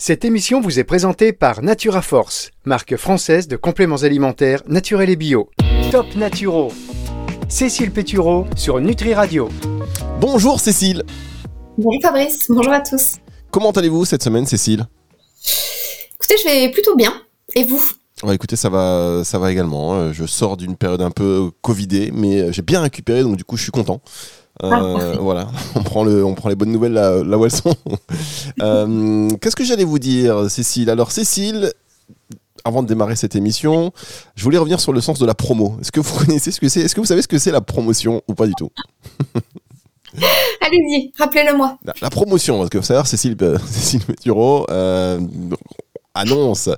Cette émission vous est présentée par Natura Force, marque française de compléments alimentaires naturels et bio. Top Naturo. Cécile Pétureau sur Nutri Radio. Bonjour Cécile. Bonjour Fabrice, bonjour à tous. Comment allez-vous cette semaine Cécile? Écoutez, je vais plutôt bien. Et vous? Ouais, écoutez, ça va, ça va également. hein. Je sors d'une période un peu covidée, mais j'ai bien récupéré, donc du coup, je suis content. Euh, parfait. voilà, on prend, le, on prend les bonnes nouvelles là, là où elles sont. Euh, Qu'est-ce que j'allais vous dire, Cécile? Alors, Cécile, avant de démarrer cette émission, je voulais revenir sur le sens de la promo. Est-ce que vous connaissez ce que c'est? Est-ce que vous savez ce que c'est la promotion ou pas du tout? Allez-y, rappelez-le-moi. La, la promotion, parce que vous savez, Cécile, euh, Cécile Métureau euh, annonce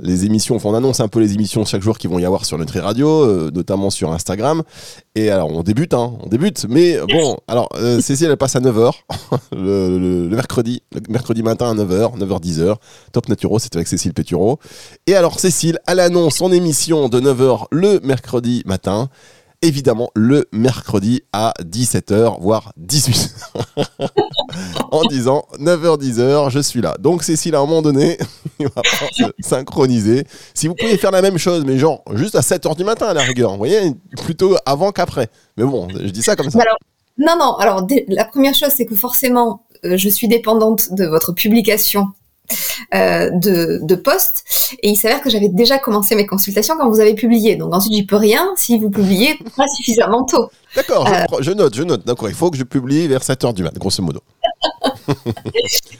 les émissions, enfin on annonce un peu les émissions chaque jour qui vont y avoir sur Nutri Radio, euh, notamment sur Instagram. Et alors on débute, hein, on débute, mais bon, alors euh, Cécile elle passe à 9h le, le- le mercredi, le mercredi matin à 9h, 9h 10h. Top Naturo, c'est avec Cécile Pétureau. Et alors Cécile, elle annonce son émission de 9h le mercredi matin. Évidemment, le mercredi à 17h, voire 18h. en disant 9h, 10h, je suis là. Donc, Cécile, à un moment donné, il va se synchroniser. Si vous pouvez faire la même chose, mais genre juste à 7h du matin à la rigueur, vous voyez, plutôt avant qu'après. Mais bon, je dis ça comme ça. Non, non, alors la première chose, c'est que forcément, euh, je suis dépendante de votre publication euh, de, de posts. Et il s'avère que j'avais déjà commencé mes consultations quand vous avez publié. Donc ensuite, j'y peux rien si vous publiez pas suffisamment tôt. D'accord, je, Euh. je note, je note. D'accord, il faut que je publie vers 7h du matin, grosso modo.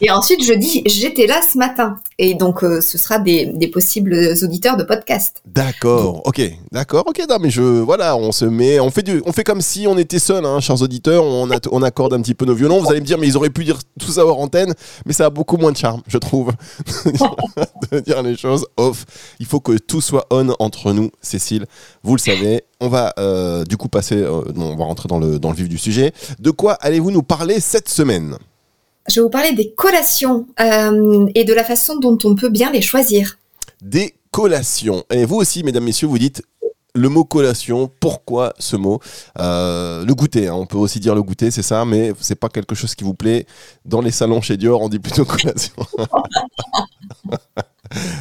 Et ensuite, je dis, j'étais là ce matin. Et donc, euh, ce sera des, des possibles auditeurs de podcast. D'accord, ok, d'accord, ok, non, mais je, voilà, on se met, on fait du, on fait comme si on était seul, hein, chers auditeurs, on, a- on accorde un petit peu nos violons. Vous allez me dire, mais ils auraient pu dire tout ça hors antenne, mais ça a beaucoup moins de charme, je trouve, de dire les choses off. Il faut que tout soit on entre nous, Cécile. Vous le savez. On va euh, du coup passer, euh, on va rentrer dans le, dans le vif du sujet. De quoi allez-vous nous parler cette semaine? Je vais vous parler des collations euh, et de la façon dont on peut bien les choisir. des collations. Et vous aussi, mesdames, messieurs, vous dites le mot collation. Pourquoi ce mot? Euh, Le goûter, hein, on peut aussi dire le goûter, c'est ça, mais c'est pas quelque chose qui vous plaît. Dans les salons chez Dior, on dit plutôt collation.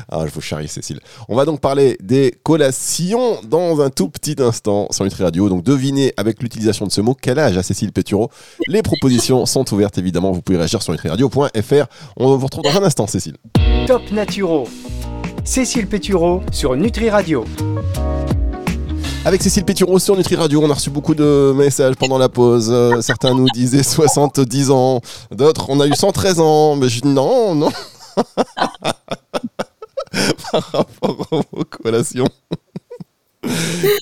Ah, je vous charrie, Cécile. On va donc parler des collations dans un tout petit instant sur Nutri Radio. Donc, devinez avec l'utilisation de ce mot quel âge a Cécile Pétureau? Les propositions sont ouvertes, évidemment. Vous pouvez réagir sur nutriradio.fr. On vous retrouve dans un instant, Cécile. Top Naturo. Cécile Pétureau sur Nutri Radio. Avec Cécile Pétureau sur Nutri Radio, on a reçu beaucoup de messages pendant la pause. Euh, certains nous disaient 70 ans, d'autres on a eu 113 ans. Mais je, non, non. Par rapport aux collations.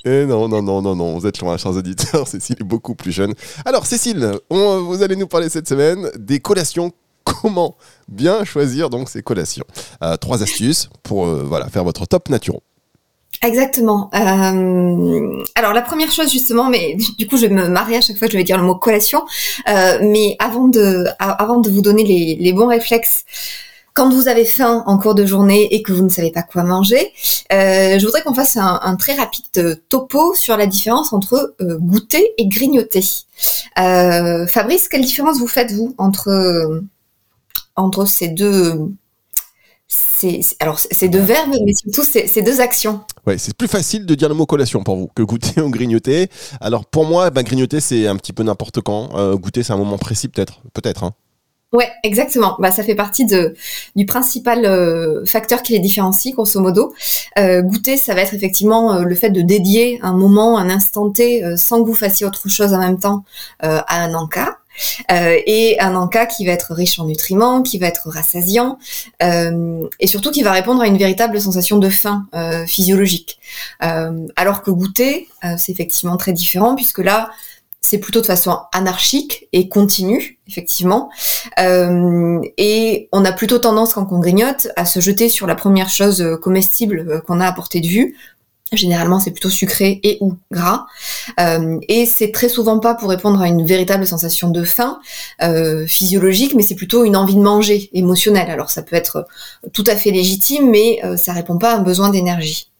Et non, non, non, non, non, vous êtes loin, chers auditeurs. Cécile est beaucoup plus jeune. Alors, Cécile, on- vous allez nous parler cette semaine des collations. Comment bien choisir donc ces collations? Euh, Trois astuces pour euh, voilà, faire votre top naturo. Exactement. Euh, alors la première chose justement, mais du- coup je vais me marier à chaque fois je vais dire le mot collation. Euh, mais avant de, avant de vous donner les, les bons réflexes, quand vous avez faim en cours de journée et que vous ne savez pas quoi manger, euh, je voudrais qu'on fasse un, très rapide euh, topo sur la différence entre euh, goûter et grignoter. Fabrice, quelle différence vous faites vous entre entre ces deux alors deux verbes, mais surtout ces, deux actions? Ouais, c'est plus facile de dire le mot collation pour vous que goûter ou grignoter. Alors pour moi, ben, grignoter c'est un petit peu n'importe quand. Goûter c'est un moment précis peut-être, peut-être. Hein. Ouais, exactement. Bah, ça fait partie de, du principal euh, facteur qui les différencie, grosso modo. Euh, goûter, ça va être effectivement euh, le fait de dédier un moment, un instant T, euh, sans que vous fassiez autre chose en même temps, à un encas. Et un encas qui va être riche en nutriments, qui va être rassasiant, et surtout qui va répondre à une véritable sensation de faim physiologique. Alors que goûter, c'est effectivement très différent, puisque là, c'est plutôt de façon anarchique et continue, effectivement. Euh, et on a plutôt tendance, quand on grignote, à se jeter sur la première chose euh, comestible euh, qu'on a à portée de vue. Généralement, c'est plutôt sucré et ou gras. Euh, et c'est très souvent pas pour répondre à une véritable sensation de faim physiologique, mais c'est plutôt une envie de manger émotionnelle. Alors ça peut être tout à fait légitime, mais ça répond pas à un besoin d'énergie.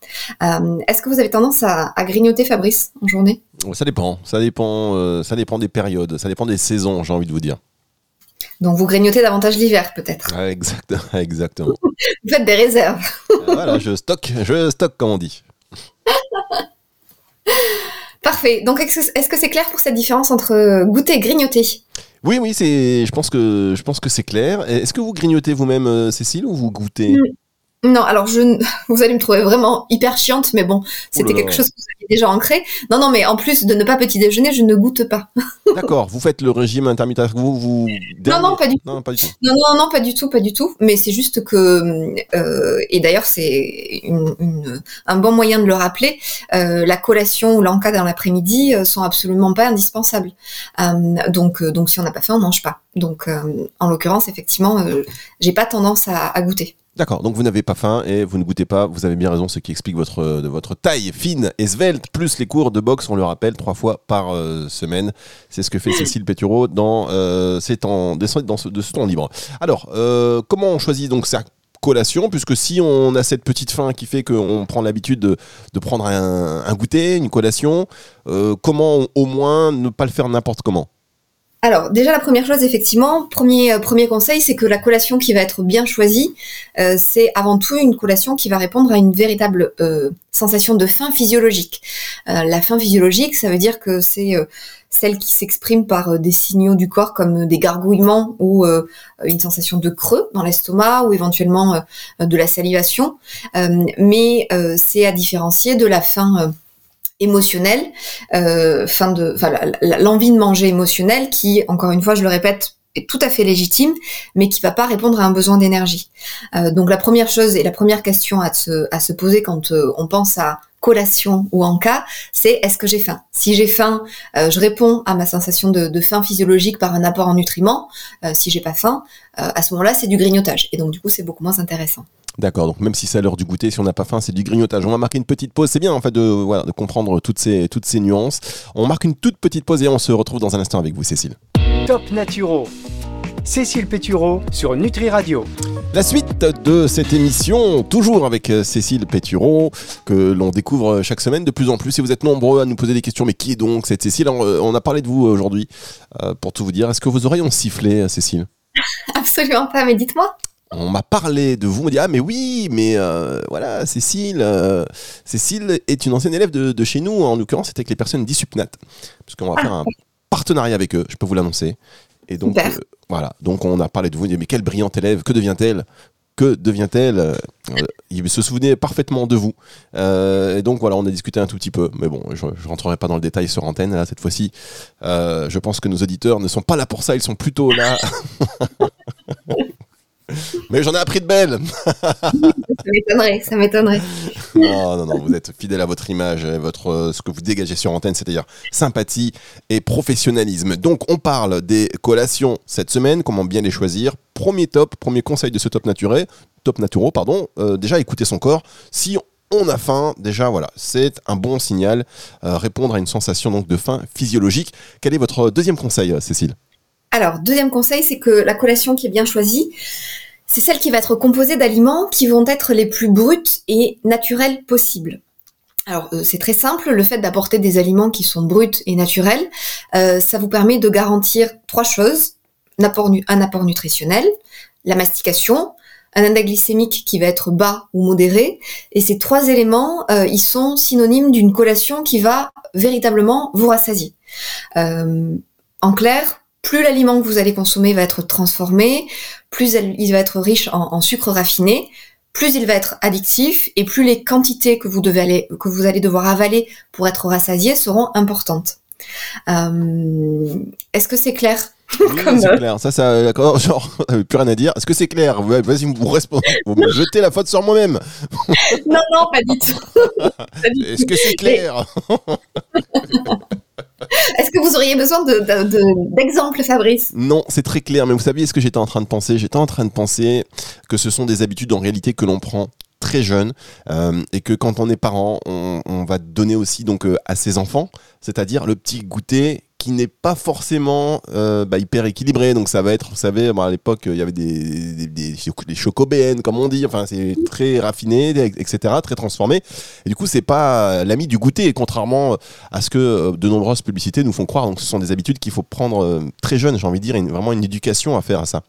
Euh, Est-ce que vous avez tendance à, à grignoter, Fabrice, en journée? Ça dépend, ça dépend, euh, ça dépend des périodes, ça dépend des saisons, j'ai envie de vous dire. Donc vous grignotez davantage l'hiver peut-être? exact, exactement. vous faites des réserves. voilà, je stocke, je stocke comme on dit. Parfait. Donc est-ce que c'est clair pour cette différence entre goûter et grignoter? Oui, oui, c'est. Je pense que je pense que c'est clair. Est-ce que vous grignotez vous-même, euh, Cécile, ou vous goûtez? Mm. Non, alors je, vous allez me trouver vraiment hyper chiante, mais bon, c'était quelque chose que vous aviez déjà ancré. Non, non, mais en plus de ne pas petit déjeuner, je ne goûte pas. D'accord, vous faites le régime intermittent. Vous, vous... Non, non, pas du tout. Non, pas du tout. Non, non, pas du tout, pas du tout. Mais c'est juste que, euh, et d'ailleurs, c'est un bon moyen de le rappeler. Euh, la collation ou l'encas dans l'après-midi euh, sont absolument pas indispensables. donc, donc, si on n'a pas faim, on mange pas. Donc, en l'occurrence, effectivement, j'ai pas tendance à goûter. D'accord, donc vous n'avez pas faim et vous ne goûtez pas, vous avez bien raison, ce qui explique votre, de votre taille fine et svelte, plus les cours de boxe, on le rappelle, trois fois par euh, semaine. C'est ce que fait Cécile Pétureau dans, euh, temps, dans ce, de ce temps libre. Alors, euh, comment on choisit donc sa collation, puisque si on a cette petite faim qui fait qu'on prend l'habitude de, de, prendre un, un, goûter, une collation, euh, comment au moins ne pas le faire n'importe comment? Alors déjà la première chose effectivement, premier euh, premier conseil, c'est que la collation qui va être bien choisie, euh, c'est avant tout une collation qui va répondre à une véritable euh, sensation de faim physiologique. la faim physiologique, ça veut dire que c'est celle qui s'exprime par des signaux du corps comme des gargouillements ou une sensation de creux dans l'estomac ou éventuellement de la salivation. mais c'est à différencier de la faim émotionnel, euh, fin de, l'envie de manger émotionnel qui, encore une fois, je le répète, est tout à fait légitime, mais qui va pas répondre à un besoin d'énergie. Euh, donc la première chose et la première question à se, à se poser quand euh, on pense à collation ou en cas, c'est est-ce que j'ai faim? Si j'ai faim, euh, je réponds à ma sensation de, de, faim physiologique par un apport en nutriments. si j'ai pas faim, à ce moment-là, c'est du grignotage. Et donc du coup, c'est beaucoup moins intéressant. D'accord, donc même si c'est à l'heure du goûter, si on n'a pas faim, c'est du grignotage. On va marquer une petite pause. C'est bien en fait de, voilà, de comprendre toutes ces, toutes ces nuances. On marque une toute petite pause et on se retrouve dans un instant avec vous, Cécile. Top Naturo. Cécile Pétureau sur Nutri Radio. La suite de cette émission, toujours avec euh, Cécile Pétureau, que l'on découvre chaque semaine de plus en plus. Et vous êtes nombreux à nous poser des questions. Mais qui est donc cette Cécile? Euh, On a parlé de vous aujourd'hui, euh, pour tout vous dire. Est-ce que vos oreilles ont sifflé, Cécile? Absolument pas, mais dites-moi on m'a parlé de vous, on m'a dit ah mais oui, mais euh, voilà, Cécile, euh, Cécile est une ancienne élève de, chez nous, en l'occurrence c'était avec les personnes d'Isupnat, parce qu'on va ah. faire un partenariat avec eux, je peux vous l'annoncer. Et donc euh, voilà, donc on a parlé de vous, on dit mais quelle brillante élève, que devient-elle que devient-elle Il se souvenait parfaitement de vous. et donc voilà, on a discuté un tout petit peu. Mais bon, je ne rentrerai pas dans le détail sur antenne là, cette fois-ci. je pense que nos auditeurs ne sont pas là pour ça, ils sont plutôt là Mais j'en ai appris de belles. ça m'étonnerait, ça m'étonnerait. Non, non, non, vous êtes fidèle à votre image, votre, euh, ce que vous dégagez sur antenne, c'est-à-dire sympathie et professionnalisme. Donc, on parle des collations cette semaine, comment bien les choisir. Premier top, premier conseil de ce top naturel, top naturo, pardon, euh, déjà écouter son corps. Si on a faim, déjà voilà, c'est un bon signal, euh, répondre à une sensation donc de faim physiologique. Quel est votre deuxième conseil, Cécile? Alors, deuxième conseil, c'est que la collation qui est bien choisie, c'est celle qui va être composée d'aliments qui vont être les plus bruts et naturels possibles. Alors euh, c'est très simple, le fait d'apporter des aliments qui sont bruts et naturels, euh, ça vous permet de garantir trois choses. Un apport, un apport nutritionnel, la mastication, un index glycémique qui va être bas ou modéré. Et ces trois éléments, euh, ils sont synonymes d'une collation qui va véritablement vous rassasier. en clair, plus l'aliment que vous allez consommer va être transformé, plus il va être riche en, sucre raffiné, plus il va être addictif et plus les quantités que vous, devez aller, que vous allez devoir avaler pour être rassasié seront importantes. Euh, est-ce que c'est clair? Oui, c'est clair. Ça, ça, d'accord. Genre, plus rien à dire. Est-ce que c'est clair? Vas-y, vous répondez. Vous me jetez la faute sur moi-même. non, non, pas du tout. Est-ce que c'est clair? Est-ce que vous auriez besoin d'exemples, de, Fabrice? Non, c'est très clair. Mais vous saviez ce que j'étais en train de penser? J'étais en train de penser que ce sont des habitudes en réalité que l'on prend très jeune euh, et que quand on est parent, on, va donner aussi donc euh, à ses enfants, c'est-à-dire le petit goûter qui n'est pas forcément euh, bah, hyper équilibré. Donc ça va être, vous savez, à l'époque, il y avait des, des, des, chocobéennes, comme on dit. Enfin, c'est très raffiné, etc., très transformé. Et du coup, c'est pas l'ami du goûter, contrairement à ce que euh, de nombreuses publicités nous font croire. Donc ce sont des habitudes qu'il faut prendre euh, très jeune, j'ai envie de dire, vraiment une éducation à faire à ça.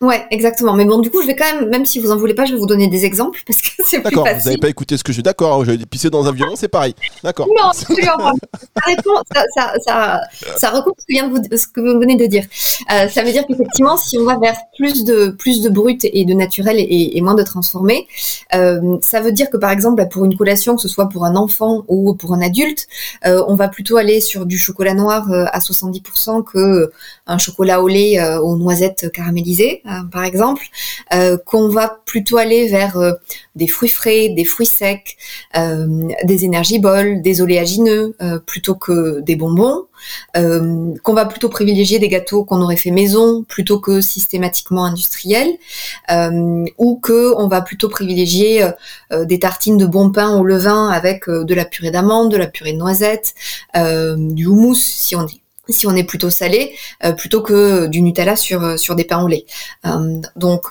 Ouais, exactement. Mais bon, du coup, je vais quand même, même si vous en voulez pas, je vais vous donner des exemples parce que c'est. D'accord, vous n'avez pas écouté ce que je dis. D'accord, je vais pisser dans un violon, c'est pareil. D'accord. Non, absolument ça, ça, ça, ça, recoupe ce que, vient de vous, ce que vous venez de dire. Euh, ça veut dire qu'effectivement, si on va vers plus de, plus de brut et de naturel et, et moins de transformé, euh, ça veut dire que par exemple, pour une collation, que ce soit pour un enfant ou pour un adulte, euh, on va plutôt aller sur du chocolat noir à 70% que un chocolat au lait euh, aux noisettes caramélisées euh, par exemple, euh, qu'on va plutôt aller vers des fruits frais, des fruits secs, des énergies-bols, des oléagineux, plutôt que des bonbons, qu'on va plutôt privilégier des gâteaux qu'on aurait fait maison plutôt que systématiquement industriels, ou que on va plutôt privilégier des tartines de bon pain au levain avec de la purée d'amande, de la purée de noisettes, du houmous si on dit si on est plutôt salé, euh, plutôt que du Nutella sur, euh, des pains au lait. Euh, donc,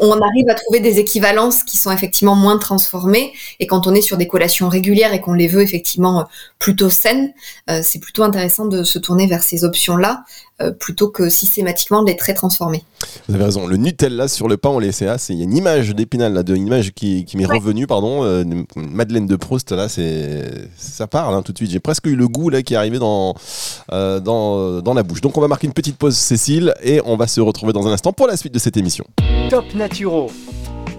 on arrive à trouver des équivalences qui sont effectivement moins transformées. Et quand on est sur des collations régulières et qu'on les veut effectivement plutôt saines, c'est plutôt intéressant de se tourner vers ces options-là plutôt que systématiquement de les très transformés. Vous avez raison. Le Nutella sur le pain au lait, c'est il y a une image d'Épinal là, de, une image qui, qui m'est revenue, pardon. Euh, Madeleine de Proust là, c'est ça parle hein, tout de suite. J'ai presque eu le goût là qui est arrivé dans, euh, dans dans la bouche. Donc on va marquer une petite pause, Cécile, et on va se retrouver dans un instant pour la suite de cette émission. Top Naturo.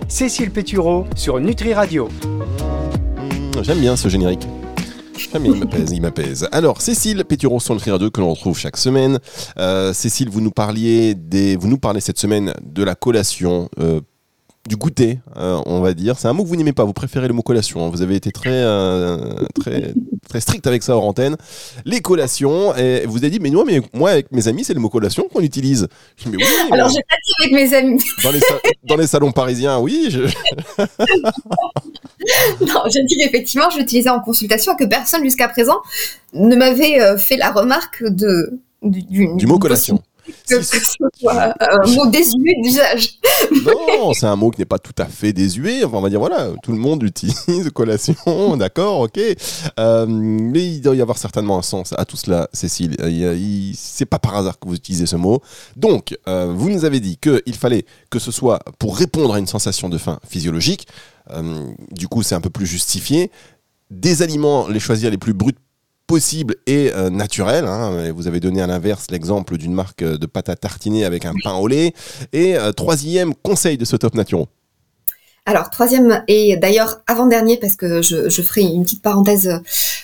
Cécile Pétureau sur Nutri Radio. Mmh, j'aime bien ce générique il m'apaise, il m'apaise. Alors, Cécile Péturon sur le 2 que l'on retrouve chaque semaine. Euh, Cécile, vous nous parliez des, vous nous parlez cette semaine de la collation euh, du goûter, euh, on va dire. C'est un mot que vous n'aimez pas, vous préférez le mot collation. Hein. Vous avez été très, euh, très, très strict avec ça hors antenne. Les collations, et vous avez dit, mais, moi, mais moi, avec mes amis, c'est le mot collation qu'on utilise. Je dis, mais oui, Alors, j'ai pas dit avec mes amis. Dans les, dans les salons parisiens, oui. Je... non, j'ai dit qu'effectivement, je l'utilisais en consultation et que personne jusqu'à présent ne m'avait euh, fait la remarque de, du, du mot collation que ce soit un mot désuet d'usage. Non, c'est un mot qui n'est pas tout à fait désuet. Enfin, on va dire, voilà, tout le monde utilise collation, d'accord, ok. Euh, mais il doit y avoir certainement un sens à tout cela, Cécile. C'est pas par hasard que vous utilisez ce mot. Donc, euh, vous nous avez dit qu'il fallait que ce soit pour répondre à une sensation de faim physiologique. Euh, du coup, c'est un peu plus justifié. Des aliments, les choisir les plus bruts possible et euh, naturel. Hein. Vous avez donné à l'inverse l'exemple d'une marque de pâte à tartiner avec un pain au lait. Et euh, troisième conseil de ce top naturo. Alors, troisième et d'ailleurs avant-dernier, parce que je, ferai une petite parenthèse euh,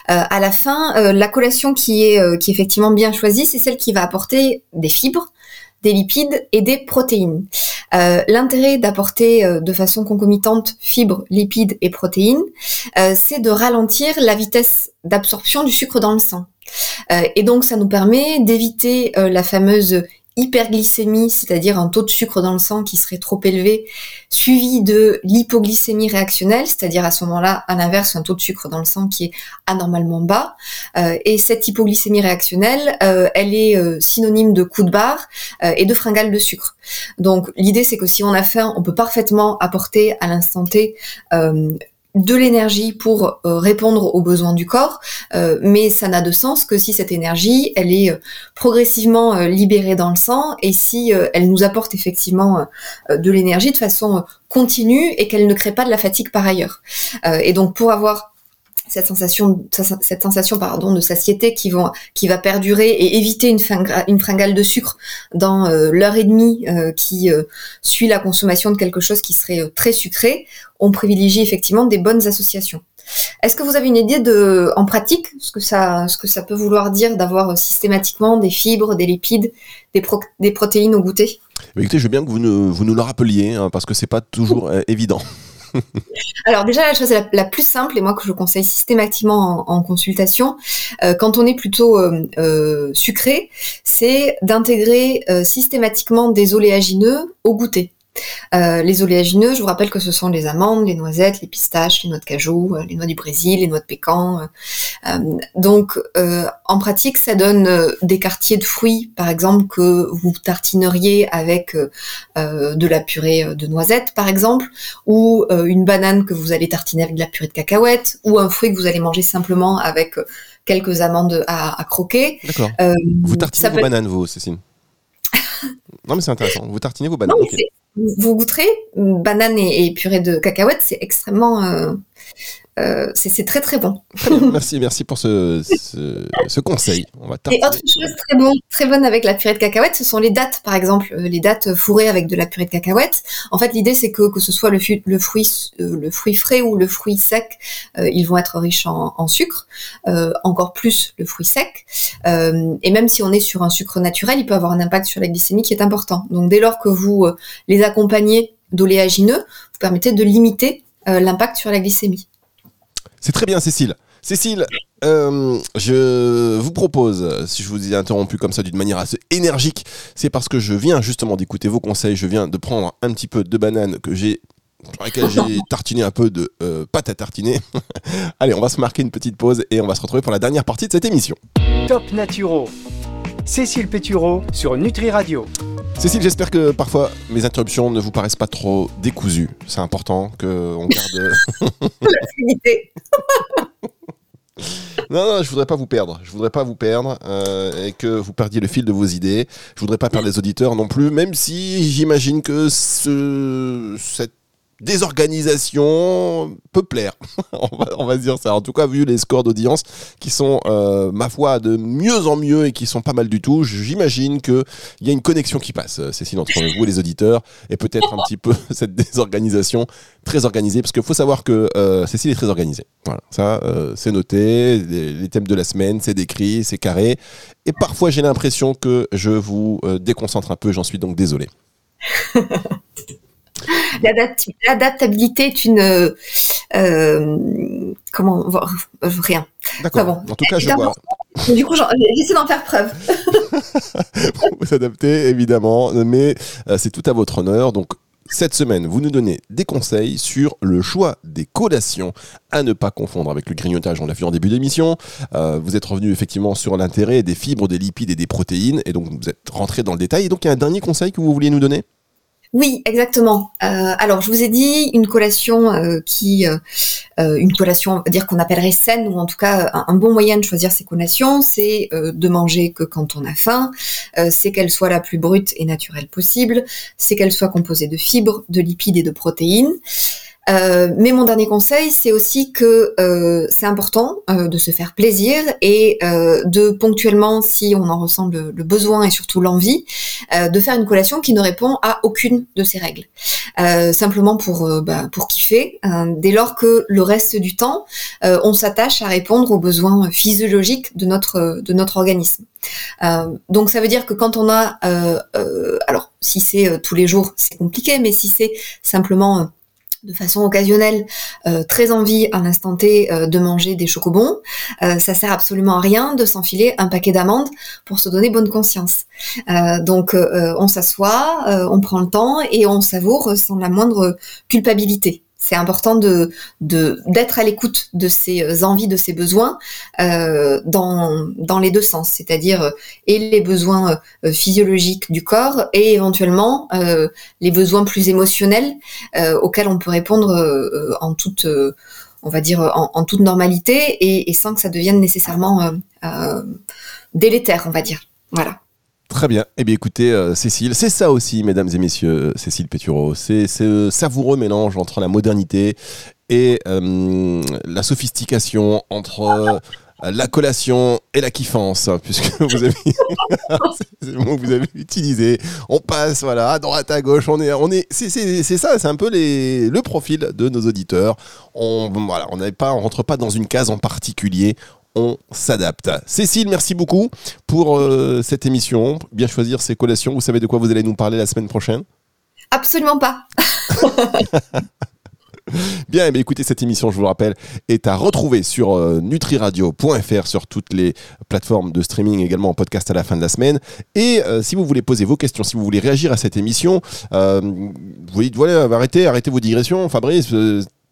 à la fin, la collation qui est, qui est effectivement bien choisie, c'est celle qui va apporter des fibres, des lipides et des protéines. Euh, l'intérêt d'apporter euh, de façon concomitante fibres, lipides et protéines, euh, c'est de ralentir la vitesse d'absorption du sucre dans le sang. et donc ça nous permet d'éviter la fameuse hyperglycémie, c'est-à-dire un taux de sucre dans le sang qui serait trop élevé, suivi de l'hypoglycémie réactionnelle, c'est-à-dire à ce moment-là, à l'inverse, un taux de sucre dans le sang qui est anormalement bas. Euh, et cette hypoglycémie réactionnelle, euh, elle est euh, synonyme de coup de barre et de fringale de sucre. Donc l'idée, c'est que si on a faim, on peut parfaitement apporter à l'instant T de l'énergie pour euh, répondre aux besoins du corps, euh, mais ça n'a de sens que si cette énergie, elle est euh, progressivement libérée dans le sang et si elle nous apporte effectivement de l'énergie de façon continue et qu'elle ne crée pas de la fatigue par ailleurs. et donc pour avoir cette sensation, cette sensation pardon, de satiété qui, vont, qui va perdurer et éviter une, fringale de sucre dans euh, l'heure et demie euh, qui euh, suit la consommation de quelque chose qui serait très sucré, on privilégie effectivement des bonnes associations. Est-ce que vous avez une idée de, en pratique, ce que ça, ce que ça peut vouloir dire d'avoir systématiquement des fibres, des lipides, des, des protéines au goûter? Écoutez, je veux bien que vous vous nous le rappeliez, hein, parce que c'est pas toujours évident. Alors déjà, la chose la, plus simple, et moi que je conseille systématiquement en, consultation, euh, quand on est plutôt euh, euh, sucré, c'est d'intégrer systématiquement des oléagineux au goûter. Euh, les oléagineux, je vous rappelle que ce sont les amandes, les noisettes, les pistaches, les noix de cajou, euh, les noix du Brésil, les noix de pécan. Euh, donc, en pratique, ça donne des quartiers de fruits, par exemple, que vous tartineriez avec de la purée de noisettes, par exemple, ou une banane que vous allez tartiner avec de la purée de cacahuètes, ou un fruit que vous allez manger simplement avec quelques amandes à, croquer. D'accord. vous tartinez vos bananes, vous, Cécile? Non, mais c'est intéressant. Vous tartinez vos bananes. Vous goûterez, banane et, purée de cacahuètes, c'est extrêmement euh, euh, c'est très très bon. merci, merci pour ce, ce, conseil. On va et autre chose très bon, très bonne avec la purée de cacahuètes, ce sont les dattes, par exemple, euh, les dattes fourrées avec de la purée de cacahuètes. En fait, l'idée c'est que que ce soit le, le fruit euh, le fruit frais ou le fruit sec, ils vont être riches en, en sucre, encore plus le fruit sec. et même si on est sur un sucre naturel, il peut avoir un impact sur la glycémie qui est important. Donc dès lors que vous les accompagnez d'oléagineux, vous permettez de limiter l'impact sur la glycémie. C'est très bien, Cécile. Cécile, euh, je vous propose, si je vous ai interrompu comme ça d'une manière assez énergique, c'est parce que je viens justement d'écouter vos conseils, je viens de prendre un petit peu de banane que j'ai sur laquelle j'ai tartiné un peu de euh, pâte à tartiner. Allez, on va se marquer une petite pause et on va se retrouver pour la dernière partie de cette émission. Top Naturo. Cécile Pétureau sur Nutri Radio. Cécile, j'espère que parfois mes interruptions ne vous paraissent pas trop décousues. C'est important qu'on garde. Non, non, je voudrais pas vous perdre. Je voudrais pas vous perdre euh, et que vous perdiez le fil de vos idées. Je voudrais pas perdre les auditeurs non plus, même si j'imagine que ce, cette désorganisation peut plaire. on, va, on, dire ça. En tout cas, vu les scores d'audience qui sont, euh, ma foi, de mieux en mieux et qui sont pas mal du tout, j'imagine qu'il y a une connexion qui passe, euh, Cécile, entre vous et les auditeurs, et peut-être un petit peu cette désorganisation très organisée, parce qu'il faut savoir que euh, Cécile est très organisée. Voilà, ça, c'est noté, les, les, thèmes de la semaine, c'est décrit, c'est carré, et parfois j'ai l'impression que je vous déconcentre un peu, j'en suis donc désolé. L'adaptabilité est une euh, euh comment rien. D'accord. Bon. En tout cas, je vois. Du coup, j'essaie d'en faire preuve. vous adaptez évidemment, mais euh, c'est tout à votre honneur. Donc, cette semaine, vous nous donnez des conseils sur le choix des collations à ne pas confondre avec le grignotage, on l'a vu en début d'émission. Euh, vous êtes revenu effectivement sur l'intérêt des fibres, des lipides et des protéines, et donc vous êtes rentré dans le détail. Et donc il y a un dernier conseil que vous vouliez nous donner? Oui, exactement. Euh, alors, je vous ai dit une collation euh, qui, euh, une collation, dire qu'on appellerait saine, ou en tout cas un, bon moyen de choisir ses collations, c'est de manger que quand on a faim, c'est qu'elle soit la plus brute et naturelle possible, c'est qu'elle soit composée de fibres, de lipides et de protéines. Euh, mais mon dernier conseil, c'est aussi que euh, c'est important euh, de se faire plaisir et de ponctuellement, si on en ressent le, besoin et surtout l'envie, de faire une collation qui ne répond à aucune de ces règles. simplement pour bah, pour kiffer. dès lors que le reste du temps, on s'attache à répondre aux besoins physiologiques de notre de notre organisme. donc ça veut dire que quand on a, alors si c'est tous les jours, c'est compliqué, mais si c'est simplement de façon occasionnelle euh, très envie à l'instant T euh, de manger des chocobons, euh, ça sert absolument à rien de s'enfiler un paquet d'amandes pour se donner bonne conscience. donc on s'assoit, on prend le temps et on savoure sans la moindre culpabilité. C'est important de d'être à l'écoute de ses envies, de ses besoins euh, dans dans les deux sens, c'est-à-dire euh, et les besoins euh, physiologiques du corps et éventuellement les besoins plus émotionnels auxquels on peut répondre en toute on va dire en, toute normalité et, et, sans que ça devienne nécessairement délétère, on va dire. Voilà. Très bien. Eh bien, écoutez, euh, Cécile, c'est ça aussi, mesdames et messieurs, Cécile Pétureau. C'est ce savoureux mélange entre la modernité et euh, la sophistication, entre euh, la collation et la kiffance, puisque vous avez, utilisé. On passe, voilà, à droite, à gauche. On est, on est, c'est ça, c'est un peu le profil de nos auditeurs. On, voilà, on on rentre pas dans une case en particulier on s'adapte. Cécile, merci beaucoup pour euh, cette émission. Bien choisir ses collations. Vous savez de quoi vous allez nous parler la semaine prochaine? Absolument pas. Bien, mais écoutez, cette émission, je vous le rappelle, est à retrouver sur euh, nutriradio.fr, sur toutes les plateformes de streaming, également en podcast à la fin de la semaine. Et euh, si vous voulez poser vos questions, si vous voulez réagir à cette émission, euh, vous dites, voilà, arrêtez, arrêtez vos digressions, Fabrice,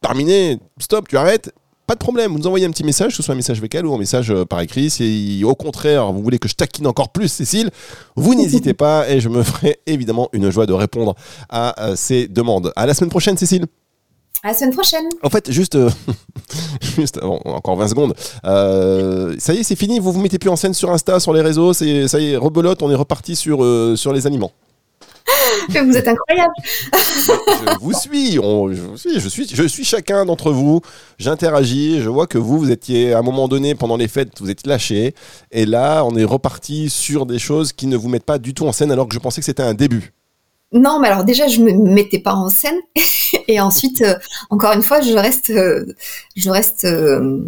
terminé, stop, tu arrêtes. Pas de problème, vous nous envoyez un petit message, que ce soit un message vocal ou un message euh, par écrit. Si au contraire, vous voulez que je taquine encore plus Cécile, vous n'hésitez pas et je me ferai évidemment une joie de répondre à euh, ces demandes. À la semaine prochaine, Cécile. À la semaine prochaine. En fait, juste, euh, juste bon, encore 20 secondes. Euh, ça y est, c'est fini. Vous vous mettez plus en scène sur Insta, sur les réseaux. C'est ça y est, rebelote. On est reparti sur euh, sur les aliments. Vous êtes incroyable. je vous suis, on- je vous suis, je suis, je suis chacun d'entre vous. J'interagis, je vois que vous, vous étiez à un moment donné pendant les fêtes, vous êtes lâché, et là, on est reparti sur des choses qui ne vous mettent pas du tout en scène, alors que je pensais que c'était un début. Non, mais alors déjà, je me mettais pas en scène. Et ensuite, euh, encore une fois, je reste, euh, je reste euh,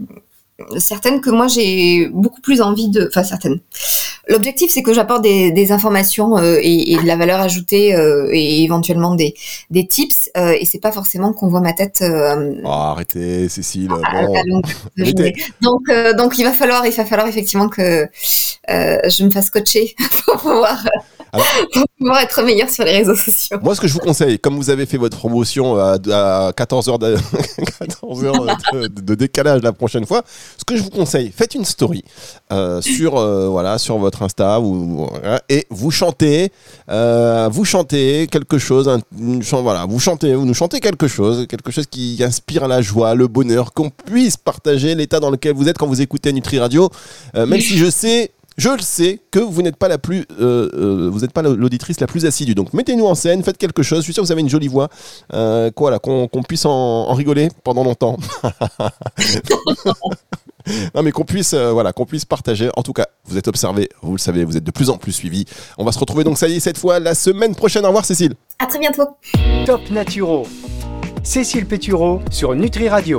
certaine que moi, j'ai beaucoup plus envie de... Enfin, certaine. L'objectif, c'est que j'apporte des, des informations euh, et, et de la valeur ajoutée euh, et éventuellement des, des tips. euh, et c'est pas forcément qu'on voit ma tête euh, Oh, arrêtez, Cécile. bon. Arrêtez. journée. Donc, euh, donc, il va falloir, il va falloir effectivement que euh, je me fasse coacher pour pouvoir, Alors- pour pouvoir être meilleure sur les réseaux sociaux. Moi, ce que je vous conseille, comme vous avez fait votre promotion à, à 14 heures, de, 14 heures de, de décalage la prochaine fois, ce que je vous conseille, faites une story euh, sur, euh, voilà, sur votre Insta ou, et vous chantez, euh, vous chantez quelque chose, un- une chan- voilà, vous chantez, vous nous chantez quelque chose, quelque chose qui inspire la joie, le bonheur, qu'on puisse partager l'état dans lequel vous êtes quand vous écoutez Nutri Radio, même si je sais. Je le sais que vous n'êtes pas la plus, euh, euh, vous n'êtes pas l'auditrice la plus assidue. Donc mettez-nous en scène, faites quelque chose. Je suis sûr que vous avez une jolie voix, euh, quoi là, qu'on puisse en, en rigoler pendant longtemps. non mais qu'on puisse, euh, voilà, qu'on puisse partager. En tout cas, vous êtes observé, vous le savez, vous êtes de plus en plus suivi. On va se retrouver donc ça y est cette fois la semaine prochaine. Au revoir Cécile. À très bientôt. Top Naturo. Cécile Pétureau sur Nutri Radio.